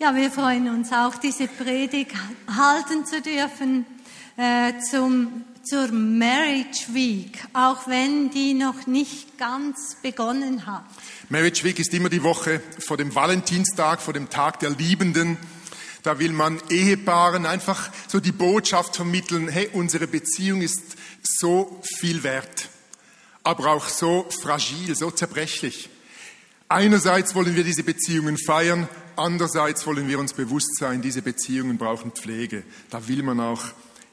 Ja, wir freuen uns auch, diese Predigt halten zu dürfen äh, zum, zur Marriage Week, auch wenn die noch nicht ganz begonnen hat. Marriage Week ist immer die Woche vor dem Valentinstag, vor dem Tag der Liebenden. Da will man Ehepaaren einfach so die Botschaft vermitteln, hey, unsere Beziehung ist so viel wert, aber auch so fragil, so zerbrechlich. Einerseits wollen wir diese Beziehungen feiern, andererseits wollen wir uns bewusst sein, diese Beziehungen brauchen Pflege. Da will man auch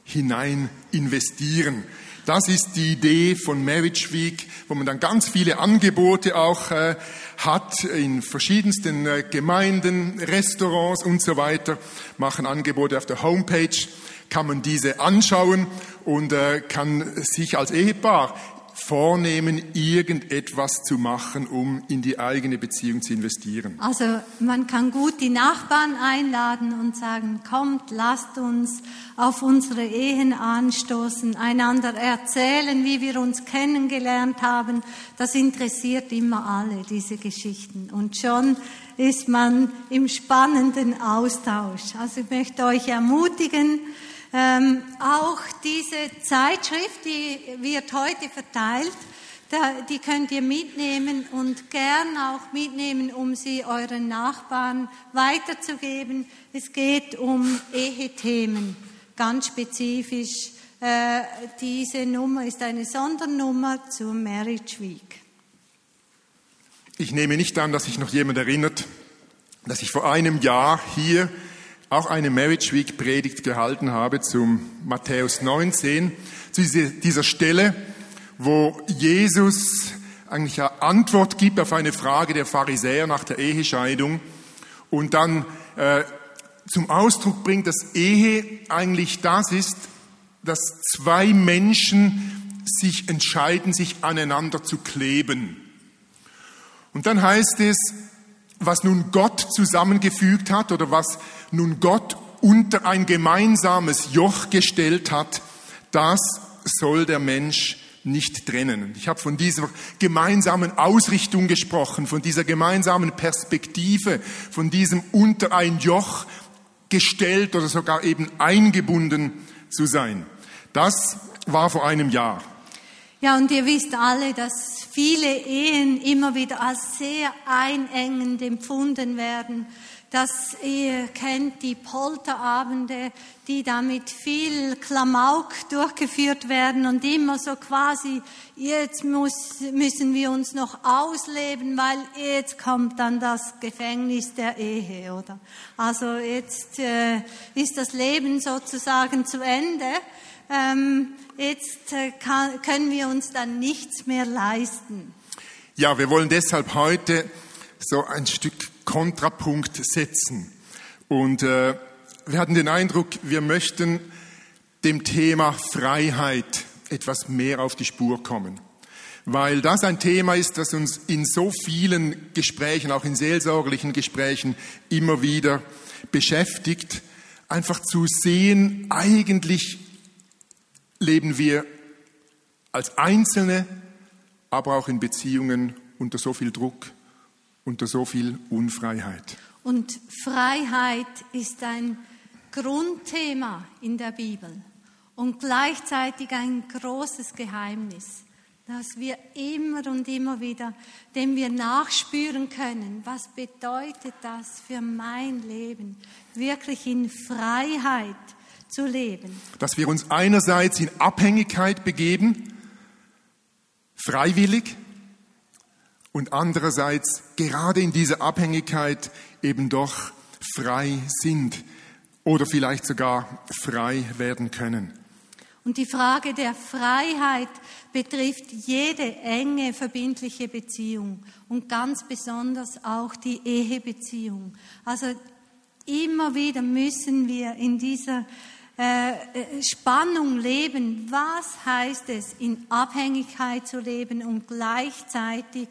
hinein investieren. Das ist die Idee von Marriage Week, wo man dann ganz viele Angebote auch äh, hat in verschiedensten äh, Gemeinden, Restaurants und so weiter, machen Angebote auf der Homepage, kann man diese anschauen und äh, kann sich als Ehepaar vornehmen, irgendetwas zu machen, um in die eigene Beziehung zu investieren. Also man kann gut die Nachbarn einladen und sagen, kommt, lasst uns auf unsere Ehen anstoßen, einander erzählen, wie wir uns kennengelernt haben. Das interessiert immer alle, diese Geschichten. Und schon ist man im spannenden Austausch. Also ich möchte euch ermutigen, ähm, auch diese Zeitschrift, die wird heute verteilt. Da, die könnt ihr mitnehmen und gern auch mitnehmen, um sie euren Nachbarn weiterzugeben. Es geht um Ehethemen, ganz spezifisch. Äh, diese Nummer ist eine Sondernummer zur Marriage Week. Ich nehme nicht an, dass sich noch jemand erinnert, dass ich vor einem Jahr hier auch eine Marriage Week Predigt gehalten habe zum Matthäus 19, zu dieser Stelle, wo Jesus eigentlich eine Antwort gibt auf eine Frage der Pharisäer nach der Ehescheidung und dann äh, zum Ausdruck bringt, dass Ehe eigentlich das ist, dass zwei Menschen sich entscheiden, sich aneinander zu kleben. Und dann heißt es, was nun Gott zusammengefügt hat oder was nun Gott unter ein gemeinsames Joch gestellt hat, das soll der Mensch nicht trennen. Ich habe von dieser gemeinsamen Ausrichtung gesprochen, von dieser gemeinsamen Perspektive, von diesem unter ein Joch gestellt oder sogar eben eingebunden zu sein. Das war vor einem Jahr. Ja, und ihr wisst alle, dass viele Ehen immer wieder als sehr einengend empfunden werden. Dass ihr kennt die Polterabende, die da mit viel Klamauk durchgeführt werden und immer so quasi, jetzt muss, müssen wir uns noch ausleben, weil jetzt kommt dann das Gefängnis der Ehe, oder? Also jetzt äh, ist das Leben sozusagen zu Ende. Ähm, jetzt äh, kann, können wir uns dann nichts mehr leisten. Ja, wir wollen deshalb heute so ein Stück Kontrapunkt setzen. Und äh, wir hatten den Eindruck, wir möchten dem Thema Freiheit etwas mehr auf die Spur kommen. Weil das ein Thema ist, das uns in so vielen Gesprächen, auch in seelsorgerlichen Gesprächen, immer wieder beschäftigt. Einfach zu sehen, eigentlich leben wir als Einzelne, aber auch in Beziehungen unter so viel Druck, unter so viel Unfreiheit. Und Freiheit ist ein Grundthema in der Bibel und gleichzeitig ein großes Geheimnis, das wir immer und immer wieder, dem wir nachspüren können. Was bedeutet das für mein Leben? Wirklich in Freiheit zu leben. Dass wir uns einerseits in Abhängigkeit begeben, freiwillig, und andererseits gerade in dieser Abhängigkeit eben doch frei sind oder vielleicht sogar frei werden können. Und die Frage der Freiheit betrifft jede enge verbindliche Beziehung und ganz besonders auch die Ehebeziehung. Also immer wieder müssen wir in dieser äh, äh, Spannung leben. Was heißt es, in Abhängigkeit zu leben und gleichzeitig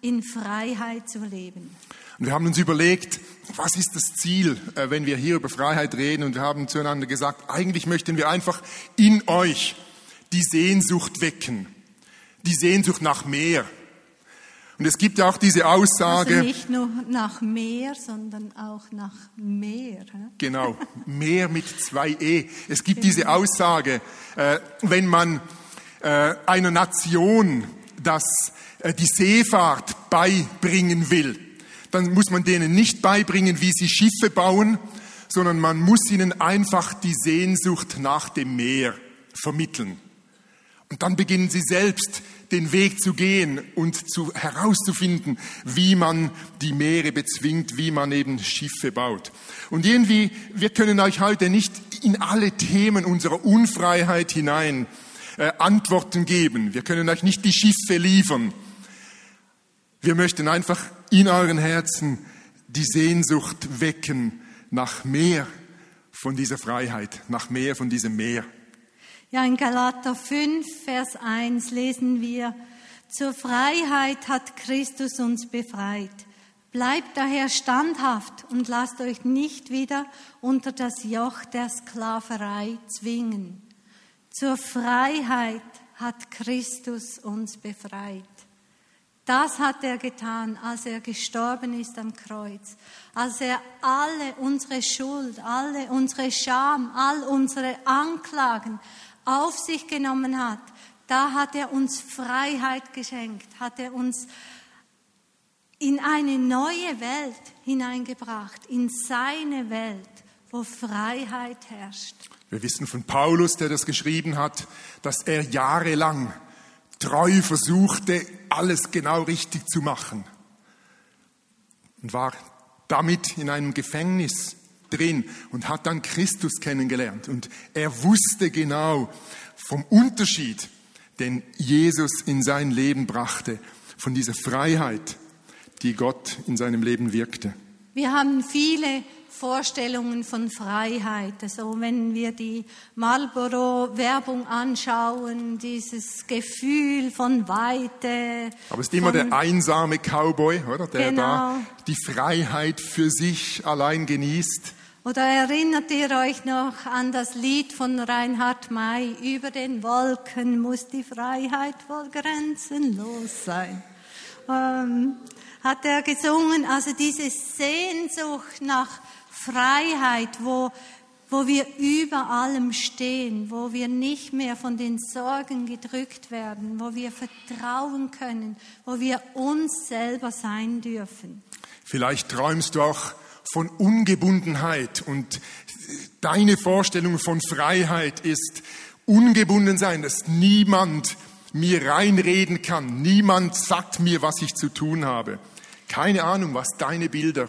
in Freiheit zu leben? Und wir haben uns überlegt, was ist das Ziel, äh, wenn wir hier über Freiheit reden? Und wir haben zueinander gesagt, eigentlich möchten wir einfach in euch die Sehnsucht wecken, die Sehnsucht nach mehr. Und es gibt ja auch diese Aussage. Also nicht nur nach Meer, sondern auch nach Meer. hä? Genau, mehr mit zwei E. Es gibt diese Aussage, äh, wenn man äh, einer Nation das, äh, die Seefahrt beibringen will, dann muss man denen nicht beibringen, wie sie Schiffe bauen, sondern man muss ihnen einfach die Sehnsucht nach dem Meer vermitteln. Und dann beginnen sie selbst den Weg zu gehen und zu, herauszufinden, wie man die Meere bezwingt, wie man eben Schiffe baut. Und irgendwie, wir können euch heute nicht in alle Themen unserer Unfreiheit hinein äh, Antworten geben. Wir können euch nicht die Schiffe liefern. Wir möchten einfach in euren Herzen die Sehnsucht wecken nach mehr von dieser Freiheit, nach mehr von diesem Meer. Ja, in Galater 5, Vers 1 lesen wir, zur Freiheit hat Christus uns befreit. Bleibt daher standhaft und lasst euch nicht wieder unter das Joch der Sklaverei zwingen. Zur Freiheit hat Christus uns befreit. Das hat er getan, als er gestorben ist am Kreuz, als er alle unsere Schuld, alle unsere Scham, all unsere Anklagen auf sich genommen hat. Da hat er uns Freiheit geschenkt, hat er uns in eine neue Welt hineingebracht, in seine Welt, wo Freiheit herrscht. Wir wissen von Paulus, der das geschrieben hat, dass er jahrelang treu versuchte, alles genau richtig zu machen und war damit in einem Gefängnis drin und hat dann Christus kennengelernt. Und er wusste genau vom Unterschied, den Jesus in sein Leben brachte, von dieser Freiheit, die Gott in seinem Leben wirkte. Wir haben viele Vorstellungen von Freiheit. Also wenn wir die Marlboro-Werbung anschauen, dieses Gefühl von Weite. Aber es ist immer der einsame Cowboy, oder? Der Genau. da die Freiheit für sich allein genießt. Oder erinnert ihr euch noch an das Lied von Reinhard May? Über den Wolken muss die Freiheit wohl grenzenlos sein. Ähm, hat er gesungen, also diese Sehnsucht nach Freiheit, wo, wo wir über allem stehen, wo wir nicht mehr von den Sorgen gedrückt werden, wo wir vertrauen können, wo wir uns selber sein dürfen. Vielleicht träumst du auch von Ungebundenheit und deine Vorstellung von Freiheit ist ungebunden sein, dass niemand mir reinreden kann, niemand sagt mir, was ich zu tun habe. Keine Ahnung, was deine Bilder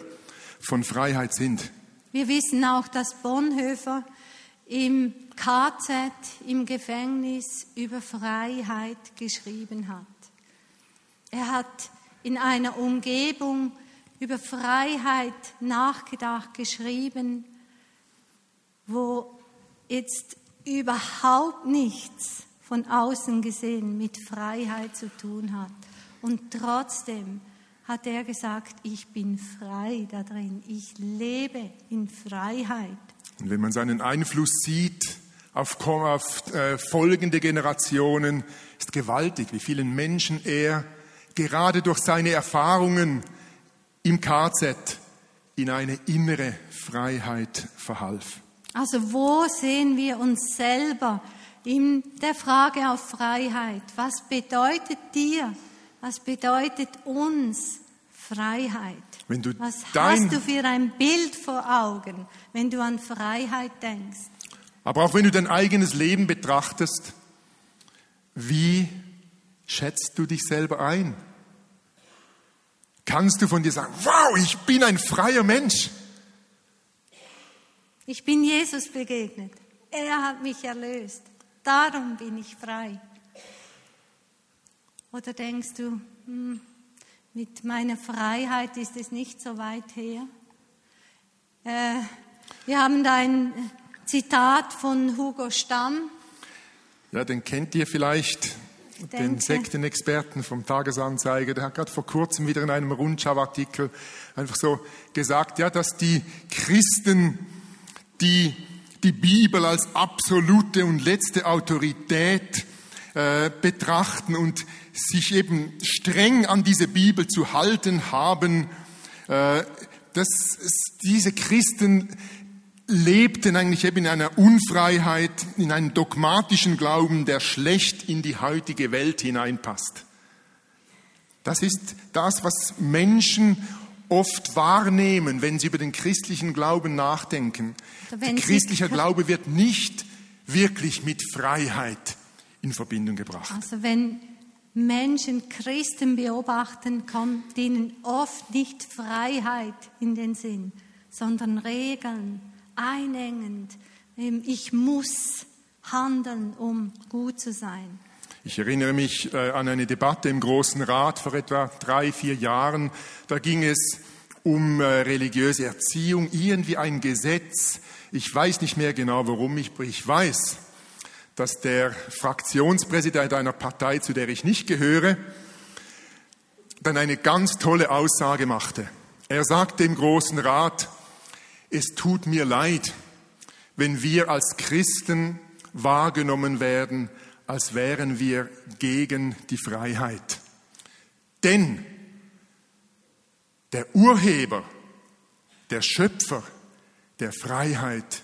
von Freiheit sind. Wir wissen auch, dass Bonhoeffer im KZ, im Gefängnis über Freiheit geschrieben hat. Er hat in einer Umgebung über Freiheit nachgedacht, geschrieben, wo jetzt überhaupt nichts von außen gesehen mit Freiheit zu tun hat. Und trotzdem hat er gesagt, ich bin frei da drin, ich lebe in Freiheit. Und wenn man seinen Einfluss sieht auf, auf äh, folgende Generationen, ist gewaltig, wie vielen Menschen er gerade durch seine Erfahrungen im KZ in eine innere Freiheit verhalf. Also wo sehen wir uns selber in der Frage auf Freiheit? Was bedeutet dir, was bedeutet uns Freiheit? Wenn du Was hast du für ein Bild vor Augen, wenn du an Freiheit denkst? Aber auch wenn du dein eigenes Leben betrachtest, wie schätzt du dich selber ein? Kannst du von dir sagen, wow, ich bin ein freier Mensch? Ich bin Jesus begegnet. Er hat mich erlöst. Darum bin ich frei. Oder denkst du, hm, mit meiner Freiheit ist es nicht so weit her? Äh, wir haben da ein Zitat von Hugo Stamm. Ja, den kennt ihr vielleicht, den Sektenexperten vom Tagesanzeiger. Der hat gerade vor kurzem wieder in einem Rundschauartikel einfach so gesagt, ja, dass die Christen, die die Bibel als absolute und letzte Autorität äh, betrachten und sich eben streng an diese Bibel zu halten haben, äh, dass diese Christen lebten eigentlich eben in einer Unfreiheit, in einem dogmatischen Glauben, der schlecht in die heutige Welt hineinpasst. Das ist das, was Menschen oft wahrnehmen, wenn sie über den christlichen Glauben nachdenken. Der christliche Glaube wird nicht wirklich mit Freiheit in Verbindung gebracht. Also wenn Menschen Christen beobachten, kommt ihnen oft nicht Freiheit in den Sinn, sondern Regeln, einengend. Ich muss handeln, um gut zu sein. Ich erinnere mich äh, an eine Debatte im Großen Rat vor etwa drei, vier Jahren. Da ging es um äh, religiöse Erziehung, irgendwie ein Gesetz. Ich weiß nicht mehr genau, warum ich, ich weiß, dass der Fraktionspräsident einer Partei, zu der ich nicht gehöre, dann eine ganz tolle Aussage machte. Er sagte im Großen Rat, es tut mir leid, wenn wir als Christen wahrgenommen werden, als wären wir gegen die Freiheit. Denn der Urheber, der Schöpfer der Freiheit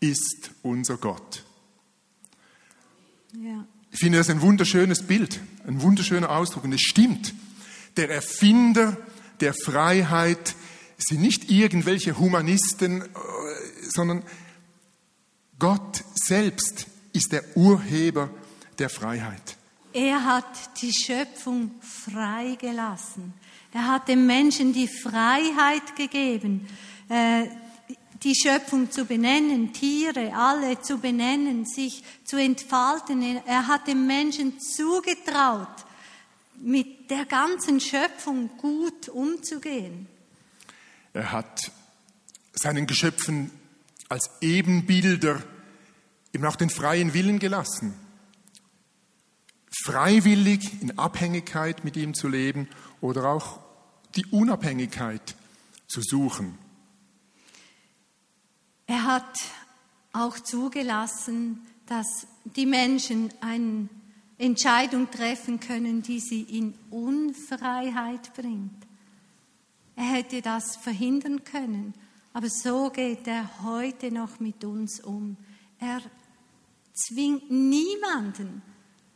ist unser Gott. Ja. Ich finde das ein wunderschönes Bild, ein wunderschöner Ausdruck und es stimmt. Der Erfinder der Freiheit sind nicht irgendwelche Humanisten, äh, sondern Gott selbst ist der Urheber der Freiheit. Er hat die Schöpfung freigelassen. Er hat dem Menschen die Freiheit gegeben, äh, die Schöpfung zu benennen, Tiere alle zu benennen, sich zu entfalten. Er hat dem Menschen zugetraut, mit der ganzen Schöpfung gut umzugehen. Er hat seinen Geschöpfen als Ebenbilder eben auch den freien Willen gelassen. Freiwillig in Abhängigkeit mit ihm zu leben oder auch die Unabhängigkeit zu suchen. Er hat auch zugelassen, dass die Menschen eine Entscheidung treffen können, die sie in Unfreiheit bringt. Er hätte das verhindern können, aber so geht er heute noch mit uns um. Er zwingt niemanden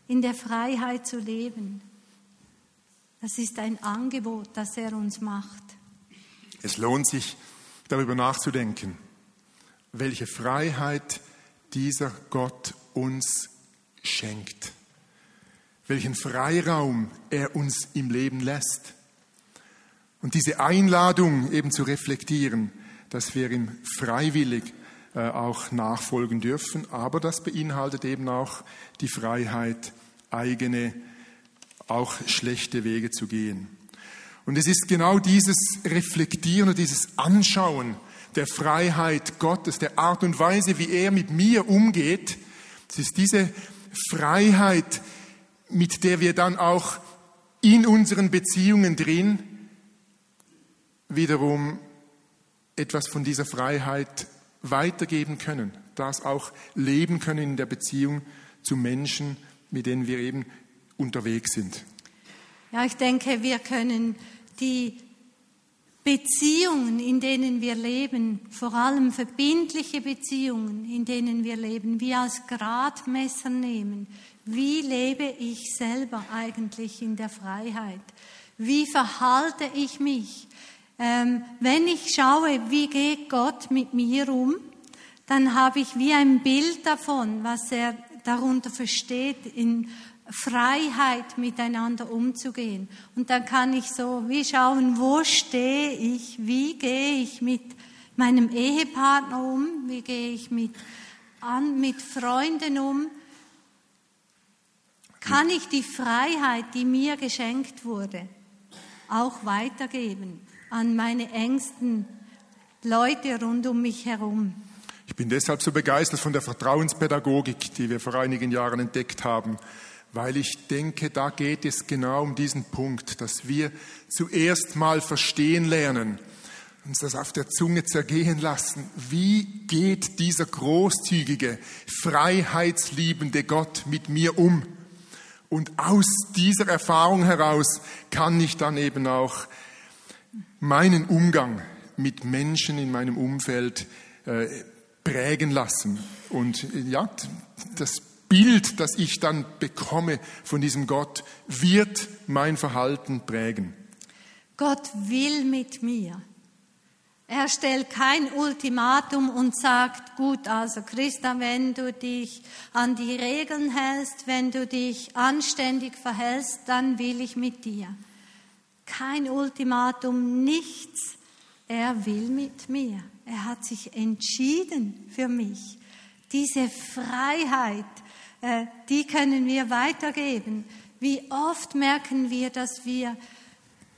in der Freiheit zu leben. Das ist ein Angebot, das er uns macht. Es lohnt sich, darüber nachzudenken welche Freiheit dieser Gott uns schenkt, welchen Freiraum er uns im Leben lässt. Und diese Einladung eben zu reflektieren, dass wir ihm freiwillig äh, auch nachfolgen dürfen, aber das beinhaltet eben auch die Freiheit, eigene, auch schlechte Wege zu gehen. Und es ist genau dieses Reflektieren und dieses Anschauen, der Freiheit Gottes, der Art und Weise, wie er mit mir umgeht. Es ist diese Freiheit, mit der wir dann auch in unseren Beziehungen drin wiederum etwas von dieser Freiheit weitergeben können, das auch leben können in der Beziehung zu Menschen, mit denen wir eben unterwegs sind. Ja, ich denke, wir können die Beziehungen, in denen wir leben, vor allem verbindliche Beziehungen, in denen wir leben, wie als Gradmesser nehmen. Wie lebe ich selber eigentlich in der Freiheit? Wie verhalte ich mich? Ähm, wenn ich schaue, wie geht Gott mit mir um, dann habe ich wie ein Bild davon, was er darunter versteht in Freiheit miteinander umzugehen. Und dann kann ich so wie schauen, wo stehe ich, wie gehe ich mit meinem Ehepartner um, wie gehe ich mit, an, mit Freunden um. Kann ich die Freiheit, die mir geschenkt wurde, auch weitergeben an meine engsten Leute rund um mich herum? Ich bin deshalb so begeistert von der Vertrauenspädagogik, die wir vor einigen Jahren entdeckt haben weil ich denke, da geht es genau um diesen Punkt, dass wir zuerst mal verstehen lernen, uns das auf der Zunge zergehen lassen. Wie geht dieser großzügige, freiheitsliebende Gott mit mir um? Und aus dieser Erfahrung heraus kann ich dann eben auch meinen Umgang mit Menschen in meinem Umfeld äh, prägen lassen. Und äh, ja, das Bild, das ich dann bekomme von diesem Gott, wird mein Verhalten prägen. Gott will mit mir. Er stellt kein Ultimatum und sagt, gut, also Christa, wenn du dich an die Regeln hältst, wenn du dich anständig verhältst, dann will ich mit dir. Kein Ultimatum, nichts. Er will mit mir. Er hat sich entschieden für mich. Diese Freiheit, äh, die können wir weitergeben. Wie oft merken wir, dass wir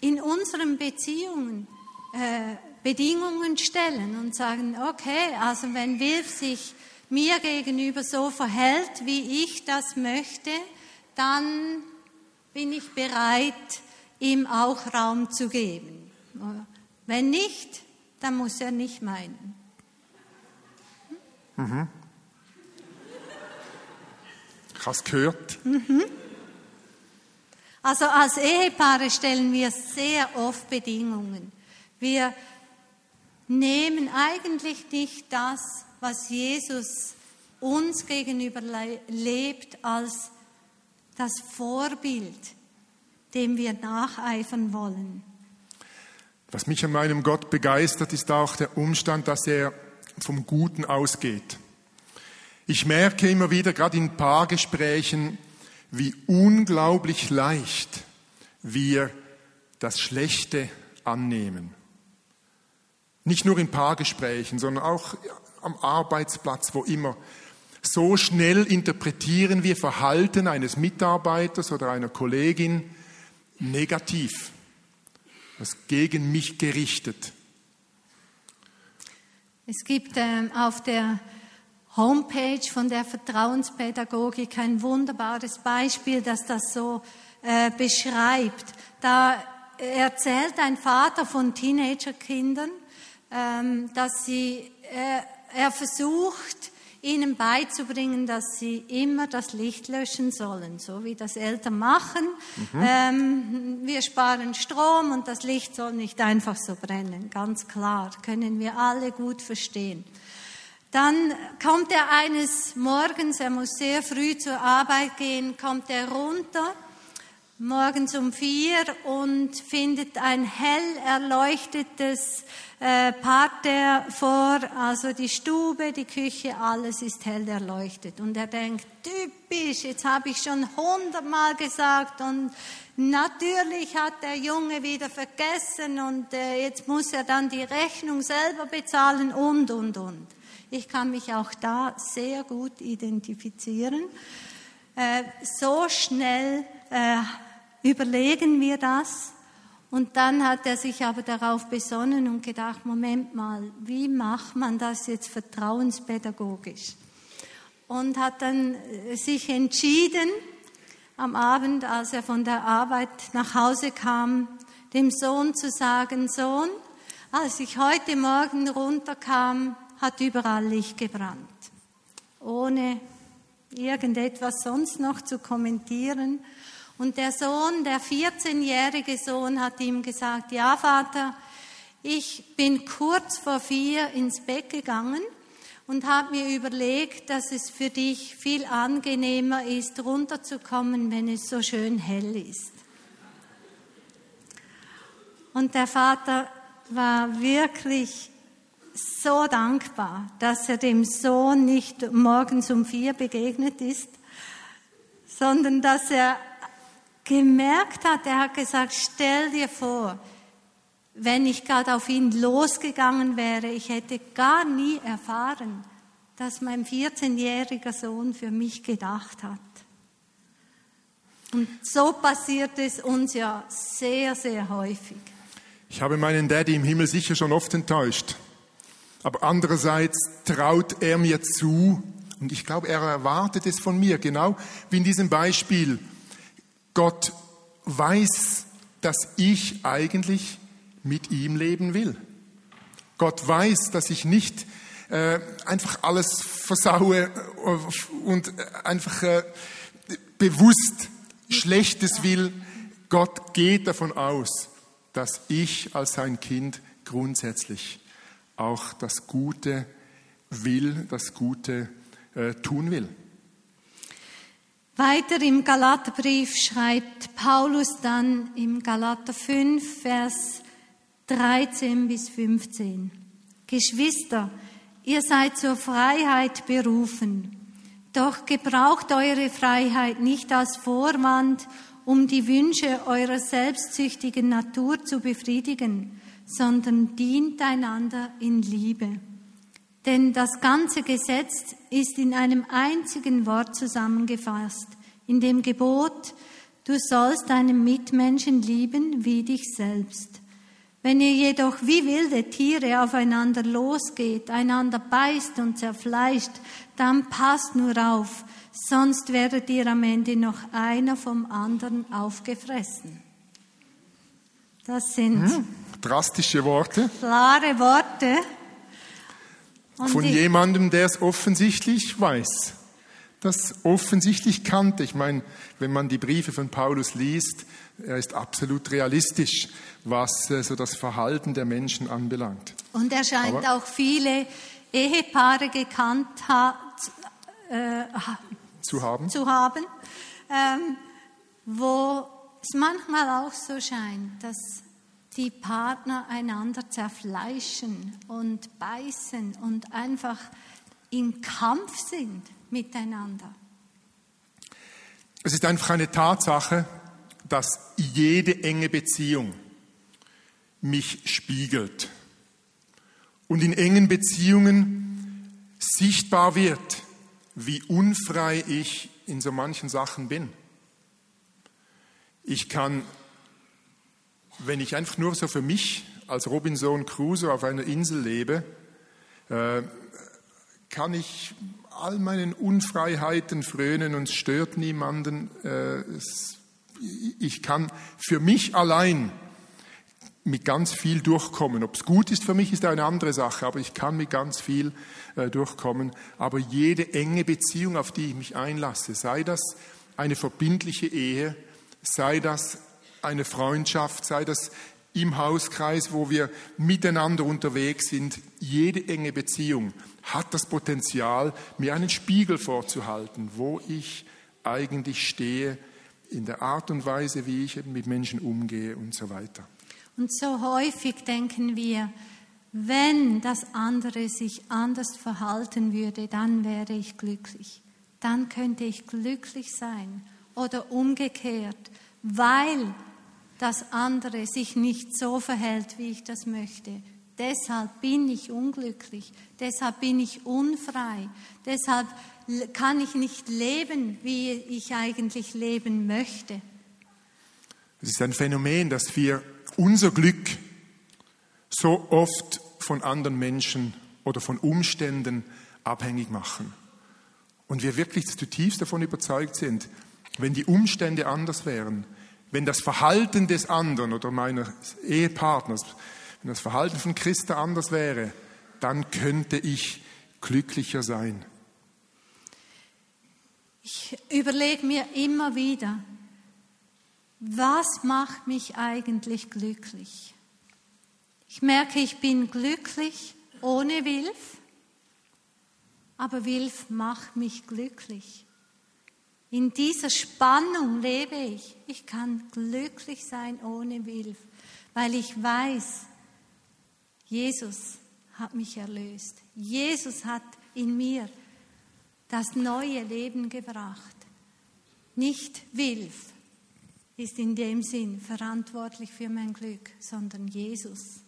in unseren Beziehungen äh, Bedingungen stellen und sagen, okay, also wenn Wilf sich mir gegenüber so verhält, wie ich das möchte, dann bin ich bereit, ihm auch Raum zu geben. Wenn nicht, dann muss er nicht meinen. Mhm. Ich habe es gehört. Mhm. Also als Ehepaare stellen wir sehr oft Bedingungen. Wir nehmen eigentlich nicht das, was Jesus uns gegenüber lebt, als das Vorbild, dem wir nacheifern wollen. Was mich an meinem Gott begeistert, ist auch der Umstand, dass er vom Guten ausgeht. Ich merke immer wieder, gerade in Paargesprächen, wie unglaublich leicht wir das Schlechte annehmen. Nicht nur in Paargesprächen, sondern auch am Arbeitsplatz, wo immer. So schnell interpretieren wir Verhalten eines Mitarbeiters oder einer Kollegin negativ, was gegen mich gerichtet. Es gibt ähm, auf der Homepage von der Vertrauenspädagogik ein wunderbares Beispiel, das das so äh, beschreibt. Da erzählt ein Vater von Teenagerkindern, ähm, dass sie, er, er versucht, ihnen beizubringen, dass sie immer das Licht löschen sollen, so wie das Eltern machen. Mhm. Ähm, wir sparen Strom und das Licht soll nicht einfach so brennen, ganz klar, können wir alle gut verstehen. Dann kommt er eines Morgens, er muss sehr früh zur Arbeit gehen, kommt er runter morgens um vier und findet ein hell erleuchtetes äh, Parterre vor, also die Stube, die Küche, alles ist hell erleuchtet. Und er denkt, typisch, jetzt habe ich schon hundertmal gesagt und natürlich hat der Junge wieder vergessen und äh, jetzt muss er dann die Rechnung selber bezahlen und, und, und. Ich kann mich auch da sehr gut identifizieren. Äh, so schnell äh, überlegen wir das. Und dann hat er sich aber darauf besonnen und gedacht, Moment mal, wie macht man das jetzt vertrauenspädagogisch? Und hat dann äh, sich entschieden, am Abend, als er von der Arbeit nach Hause kam, dem Sohn zu sagen, Sohn, als ich heute Morgen runterkam, hat überall Licht gebrannt, ohne irgendetwas sonst noch zu kommentieren. Und der Sohn, der 14-jährige Sohn, hat ihm gesagt, ja Vater, ich bin kurz vor vier ins Bett gegangen und habe mir überlegt, dass es für dich viel angenehmer ist, runterzukommen, wenn es so schön hell ist. Und der Vater war wirklich so dankbar, dass er dem Sohn nicht morgens um vier begegnet ist, sondern dass er gemerkt hat, er hat gesagt, stell dir vor, wenn ich gerade auf ihn losgegangen wäre, ich hätte gar nie erfahren, dass mein 14-jähriger Sohn für mich gedacht hat. Und so passiert es uns ja sehr, sehr häufig. Ich habe meinen Daddy im Himmel sicher schon oft enttäuscht. Aber andererseits traut er mir zu, und ich glaube, er erwartet es von mir, genau wie in diesem Beispiel. Gott weiß, dass ich eigentlich mit ihm leben will. Gott weiß, dass ich nicht äh, einfach alles versaue und einfach äh, bewusst Schlechtes will. Gott geht davon aus, dass ich als sein Kind grundsätzlich auch das Gute will, das Gute äh, tun will. Weiter im Galaterbrief schreibt Paulus dann im Galater 5, Vers 13 bis 15. Geschwister, ihr seid zur Freiheit berufen, doch gebraucht eure Freiheit nicht als Vorwand, um die Wünsche eurer selbstsüchtigen Natur zu befriedigen, sondern dient einander in Liebe. Denn das ganze Gesetz ist in einem einzigen Wort zusammengefasst, in dem Gebot, du sollst deinen Mitmenschen lieben wie dich selbst. Wenn ihr jedoch wie wilde Tiere aufeinander losgeht, einander beißt und zerfleischt, dann passt nur auf, sonst werdet ihr am Ende noch einer vom anderen aufgefressen. Das sind hm, drastische Worte. Klare Worte. Und von jemandem, der es offensichtlich weiß, das offensichtlich kannte. Ich meine, wenn man die Briefe von Paulus liest, er ist absolut realistisch, was äh, so das Verhalten der Menschen anbelangt. Und er scheint Aber auch viele Ehepaare gekannt ha, äh, zu haben, zu haben ähm, wo es manchmal auch so scheint, dass die Partner einander zerfleischen und beißen und einfach im Kampf sind miteinander. Es ist einfach eine Tatsache, dass jede enge Beziehung mich spiegelt und in engen Beziehungen sichtbar wird, wie unfrei ich in so manchen Sachen bin. Ich kann wenn ich einfach nur so für mich als Robinson Crusoe auf einer Insel lebe, äh, kann ich all meinen Unfreiheiten frönen und es stört niemanden. Äh, ich kann für mich allein mit ganz viel durchkommen. Ob es gut ist für mich, ist eine andere Sache, aber ich kann mit ganz viel äh, durchkommen. Aber jede enge Beziehung, auf die ich mich einlasse, sei das eine verbindliche Ehe, sei das eine Freundschaft, sei das im Hauskreis, wo wir miteinander unterwegs sind. Jede enge Beziehung hat das Potenzial, mir einen Spiegel vorzuhalten, wo ich eigentlich stehe, in der Art und Weise, wie ich mit Menschen umgehe und so weiter. Und so häufig denken wir, wenn das andere sich anders verhalten würde, dann wäre ich glücklich. Dann könnte ich glücklich sein. Oder umgekehrt, weil das andere sich nicht so verhält, wie ich das möchte. Deshalb bin ich unglücklich, deshalb bin ich unfrei, deshalb kann ich nicht leben, wie ich eigentlich leben möchte. Es ist ein Phänomen, dass wir unser Glück so oft von anderen Menschen oder von Umständen abhängig machen. Und wir wirklich zutiefst davon überzeugt sind, wenn die Umstände anders wären, wenn das Verhalten des anderen oder meines Ehepartners, wenn das Verhalten von Christa anders wäre, dann könnte ich glücklicher sein. Ich überlege mir immer wieder, was macht mich eigentlich glücklich? Ich merke, ich bin glücklich ohne Wilf, aber Wilf macht mich glücklich. In dieser Spannung lebe ich. Ich kann glücklich sein ohne Wilf, weil ich weiß, Jesus hat mich erlöst. Jesus hat in mir das neue Leben gebracht. Nicht Wilf ist in dem Sinn verantwortlich für mein Glück, sondern Jesus.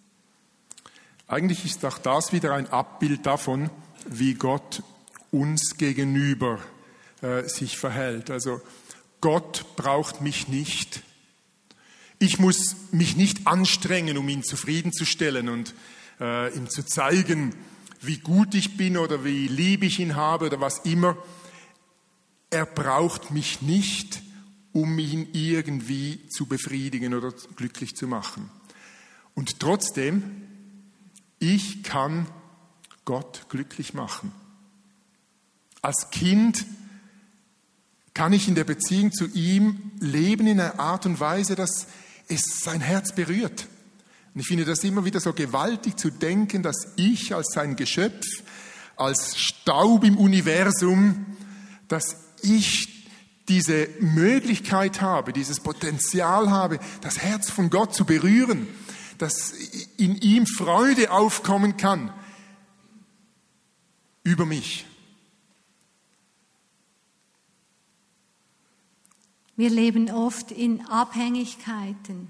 Eigentlich ist auch das wieder ein Abbild davon, wie Gott uns gegenüber äh, sich verhält. Also Gott braucht mich nicht. Ich muss mich nicht anstrengen, um ihn zufriedenzustellen und äh, ihm zu zeigen, wie gut ich bin oder wie lieb ich ihn habe oder was immer. Er braucht mich nicht, um ihn irgendwie zu befriedigen oder glücklich zu machen. Und trotzdem, ich kann Gott glücklich machen. Als Kind kann ich in der Beziehung zu ihm leben in einer Art und Weise, dass es sein Herz berührt. Und ich finde das immer wieder so gewaltig zu denken, dass ich als sein Geschöpf, als Staub im Universum, dass ich diese Möglichkeit habe, dieses Potenzial habe, das Herz von Gott zu berühren, dass in ihm Freude aufkommen kann über mich. Wir leben oft in Abhängigkeiten,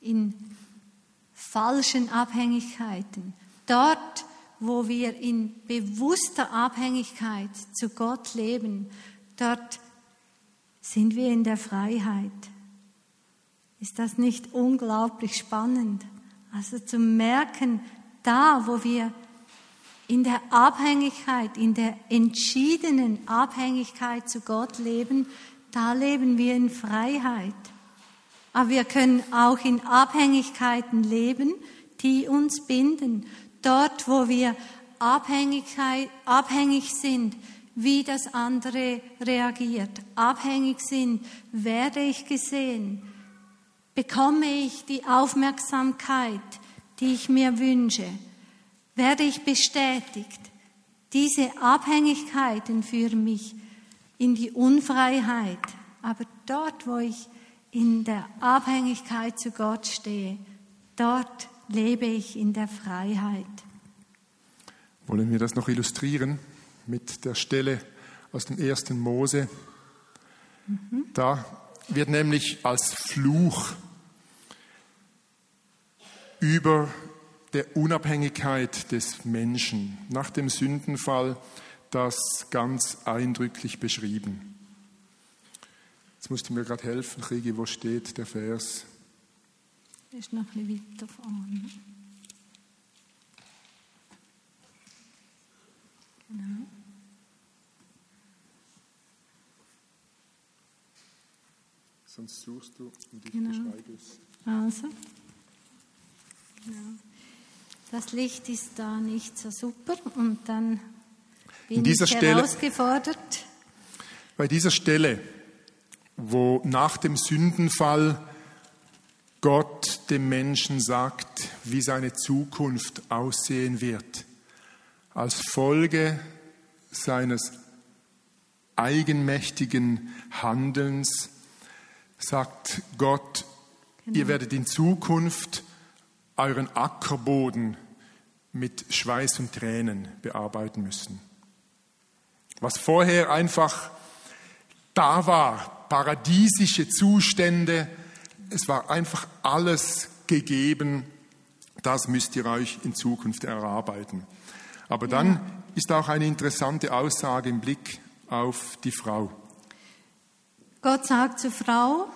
in falschen Abhängigkeiten. Dort, wo wir in bewusster Abhängigkeit zu Gott leben, dort sind wir in der Freiheit. Ist das nicht unglaublich spannend? Also zu merken, da, wo wir in der Abhängigkeit, in der entschiedenen Abhängigkeit zu Gott leben, da leben wir in Freiheit. Aber wir können auch in Abhängigkeiten leben, die uns binden. Dort, wo wir Abhängigkeit, abhängig sind, wie das andere reagiert, abhängig sind, werde ich gesehen, bekomme ich die Aufmerksamkeit, die ich mir wünsche, werde ich bestätigt. Diese Abhängigkeiten führen mich in die Unfreiheit. Aber dort, wo ich in der Abhängigkeit zu Gott stehe, dort lebe ich in der Freiheit. Wollen wir das noch illustrieren mit der Stelle aus dem ersten Mose? Mhm. Da wird nämlich als Fluch über der Unabhängigkeit des Menschen nach dem Sündenfall das ganz eindrücklich beschrieben. Jetzt musst du mir gerade helfen, Kriege, wo steht der Vers? Ist noch ein bisschen weiter vorne. Genau. Sonst suchst du und ich genau. beschreibe es. Also, genau. Das Licht ist da nicht so super und dann bin in dieser ich Stelle, herausgefordert. Bei dieser Stelle, wo nach dem Sündenfall Gott dem Menschen sagt, wie seine Zukunft aussehen wird, als Folge seines eigenmächtigen Handelns, sagt Gott, genau. ihr werdet in Zukunft euren Ackerboden mit Schweiß und Tränen bearbeiten müssen. Was vorher einfach da war, paradiesische Zustände, es war einfach alles gegeben, das müsst ihr euch in Zukunft erarbeiten. Aber dann ist auch eine interessante Aussage im Blick auf die Frau. Gott sagt zur Frau,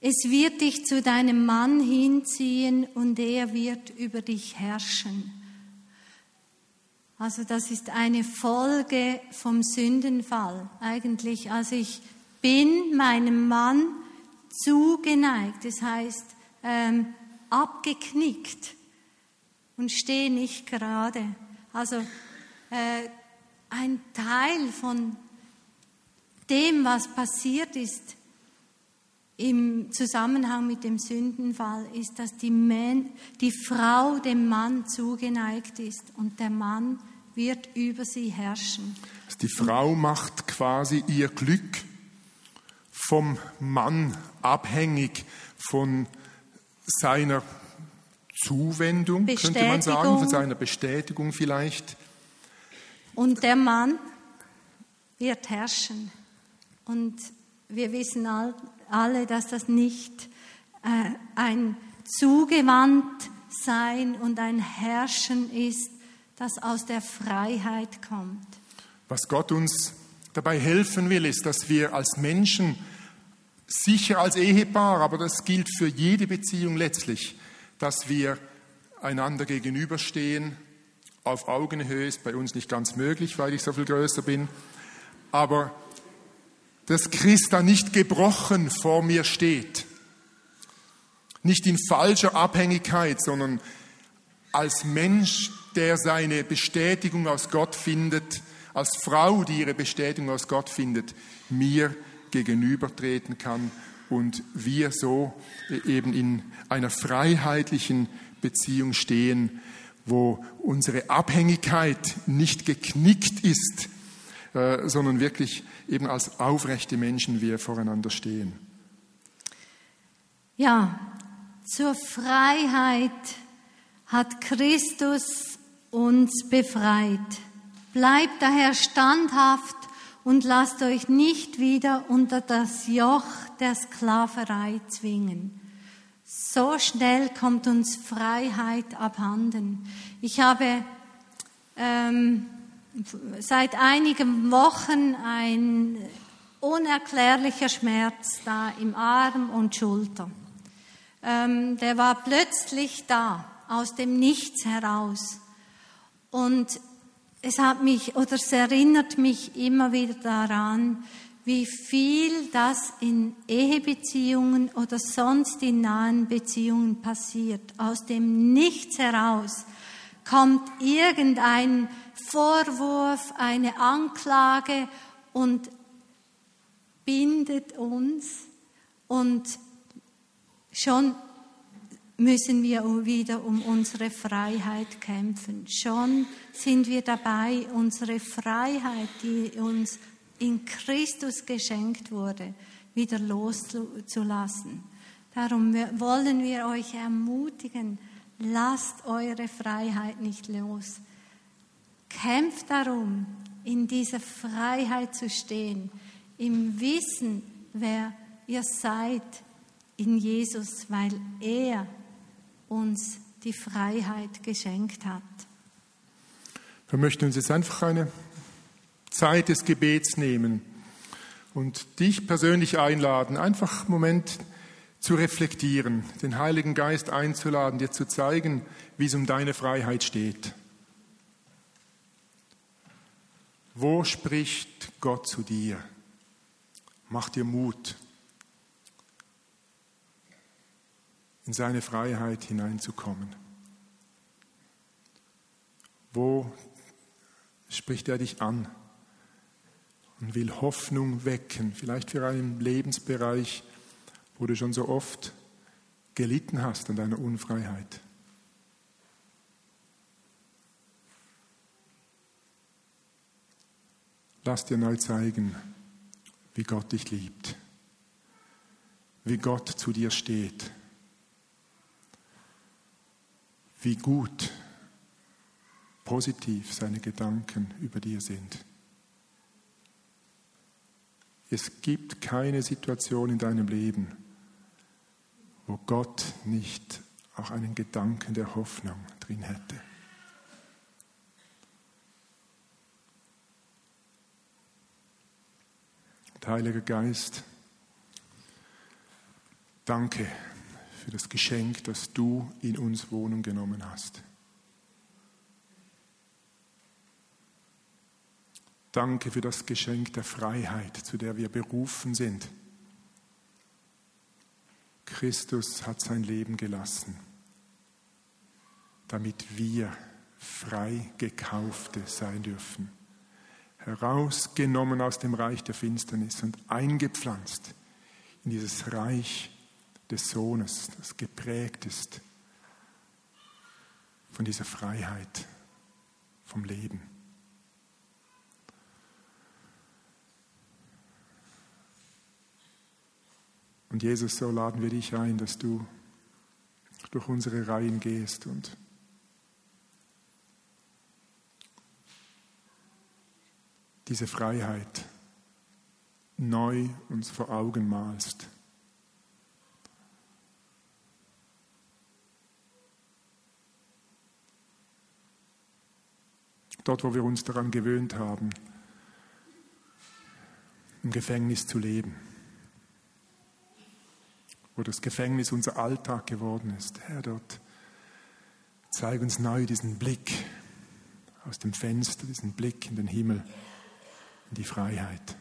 es wird dich zu deinem Mann hinziehen und er wird über dich herrschen. Also das ist eine Folge vom Sündenfall eigentlich. Also ich bin meinem Mann zugeneigt, das heißt ähm, abgeknickt und stehe nicht gerade. Also äh, ein Teil von dem, was passiert ist im Zusammenhang mit dem Sündenfall, ist, dass die, Man, die Frau dem Mann zugeneigt ist und der Mann wird über sie herrschen. Die Frau macht quasi ihr Glück vom Mann abhängig von seiner Zuwendung, könnte man sagen, von seiner Bestätigung vielleicht. Und der Mann wird herrschen. Und wir wissen alle, dass das nicht äh, ein Zugewandtsein und ein Herrschen ist, das aus der Freiheit kommt. Was Gott uns dabei helfen will, ist, dass wir als Menschen, sicher als Ehepaar, aber das gilt für jede Beziehung letztlich, dass wir einander gegenüberstehen. Auf Augenhöhe ist bei uns nicht ganz möglich, weil ich so viel größer bin. Aber dass Christa nicht gebrochen vor mir steht. Nicht in falscher Abhängigkeit, sondern als Mensch, der seine Bestätigung aus Gott findet als Frau, die ihre Bestätigung aus Gott findet, mir gegenübertreten kann und wir so eben in einer freiheitlichen Beziehung stehen, wo unsere Abhängigkeit nicht geknickt ist, äh, sondern wirklich eben als aufrechte Menschen wir voreinander stehen. Ja, zur Freiheit hat Christus uns befreit. Bleibt daher standhaft und lasst euch nicht wieder unter das Joch der Sklaverei zwingen. So schnell kommt uns Freiheit abhanden. Ich habe ähm, seit einigen Wochen ein unerklärlicher Schmerz da im Arm und Schulter. Ähm, der war plötzlich da, aus dem Nichts heraus. Und es hat mich oder es erinnert mich immer wieder daran, wie viel das in Ehebeziehungen oder sonst in nahen Beziehungen passiert. Aus dem Nichts heraus kommt irgendein Vorwurf, eine Anklage und bindet uns und schon müssen wir wieder um unsere Freiheit kämpfen. Schon sind wir dabei, unsere Freiheit, die uns in Christus geschenkt wurde, wieder loszulassen. Darum wollen wir euch ermutigen, lasst eure Freiheit nicht los. Kämpft darum, in dieser Freiheit zu stehen, im Wissen, wer ihr seid in Jesus, weil er uns die Freiheit geschenkt hat. Wir möchten uns jetzt einfach eine Zeit des Gebets nehmen und dich persönlich einladen, einfach einen Moment zu reflektieren, den Heiligen Geist einzuladen, dir zu zeigen, wie es um deine Freiheit steht. Wo spricht Gott zu dir? Mach dir Mut. In seine Freiheit hineinzukommen. Wo spricht er dich an und will Hoffnung wecken, vielleicht für einen Lebensbereich, wo du schon so oft gelitten hast an deiner Unfreiheit. Lass dir neu zeigen, wie Gott dich liebt, wie Gott zu dir steht wie gut, positiv seine Gedanken über dir sind. Es gibt keine Situation in deinem Leben, wo Gott nicht auch einen Gedanken der Hoffnung drin hätte. Heiliger Geist, danke für das Geschenk, das du in uns Wohnung genommen hast. Danke für das Geschenk der Freiheit, zu der wir berufen sind. Christus hat sein Leben gelassen, damit wir frei gekaufte sein dürfen, herausgenommen aus dem Reich der Finsternis und eingepflanzt in dieses Reich des Sohnes, das geprägt ist von dieser Freiheit vom Leben. Und Jesus, so laden wir dich ein, dass du durch unsere Reihen gehst und diese Freiheit neu uns vor Augen malst. Dort wo wir uns daran gewöhnt haben, im Gefängnis zu leben, wo das Gefängnis unser Alltag geworden ist. Herr, dort zeig uns neu diesen Blick aus dem Fenster, diesen Blick in den Himmel, in die Freiheit.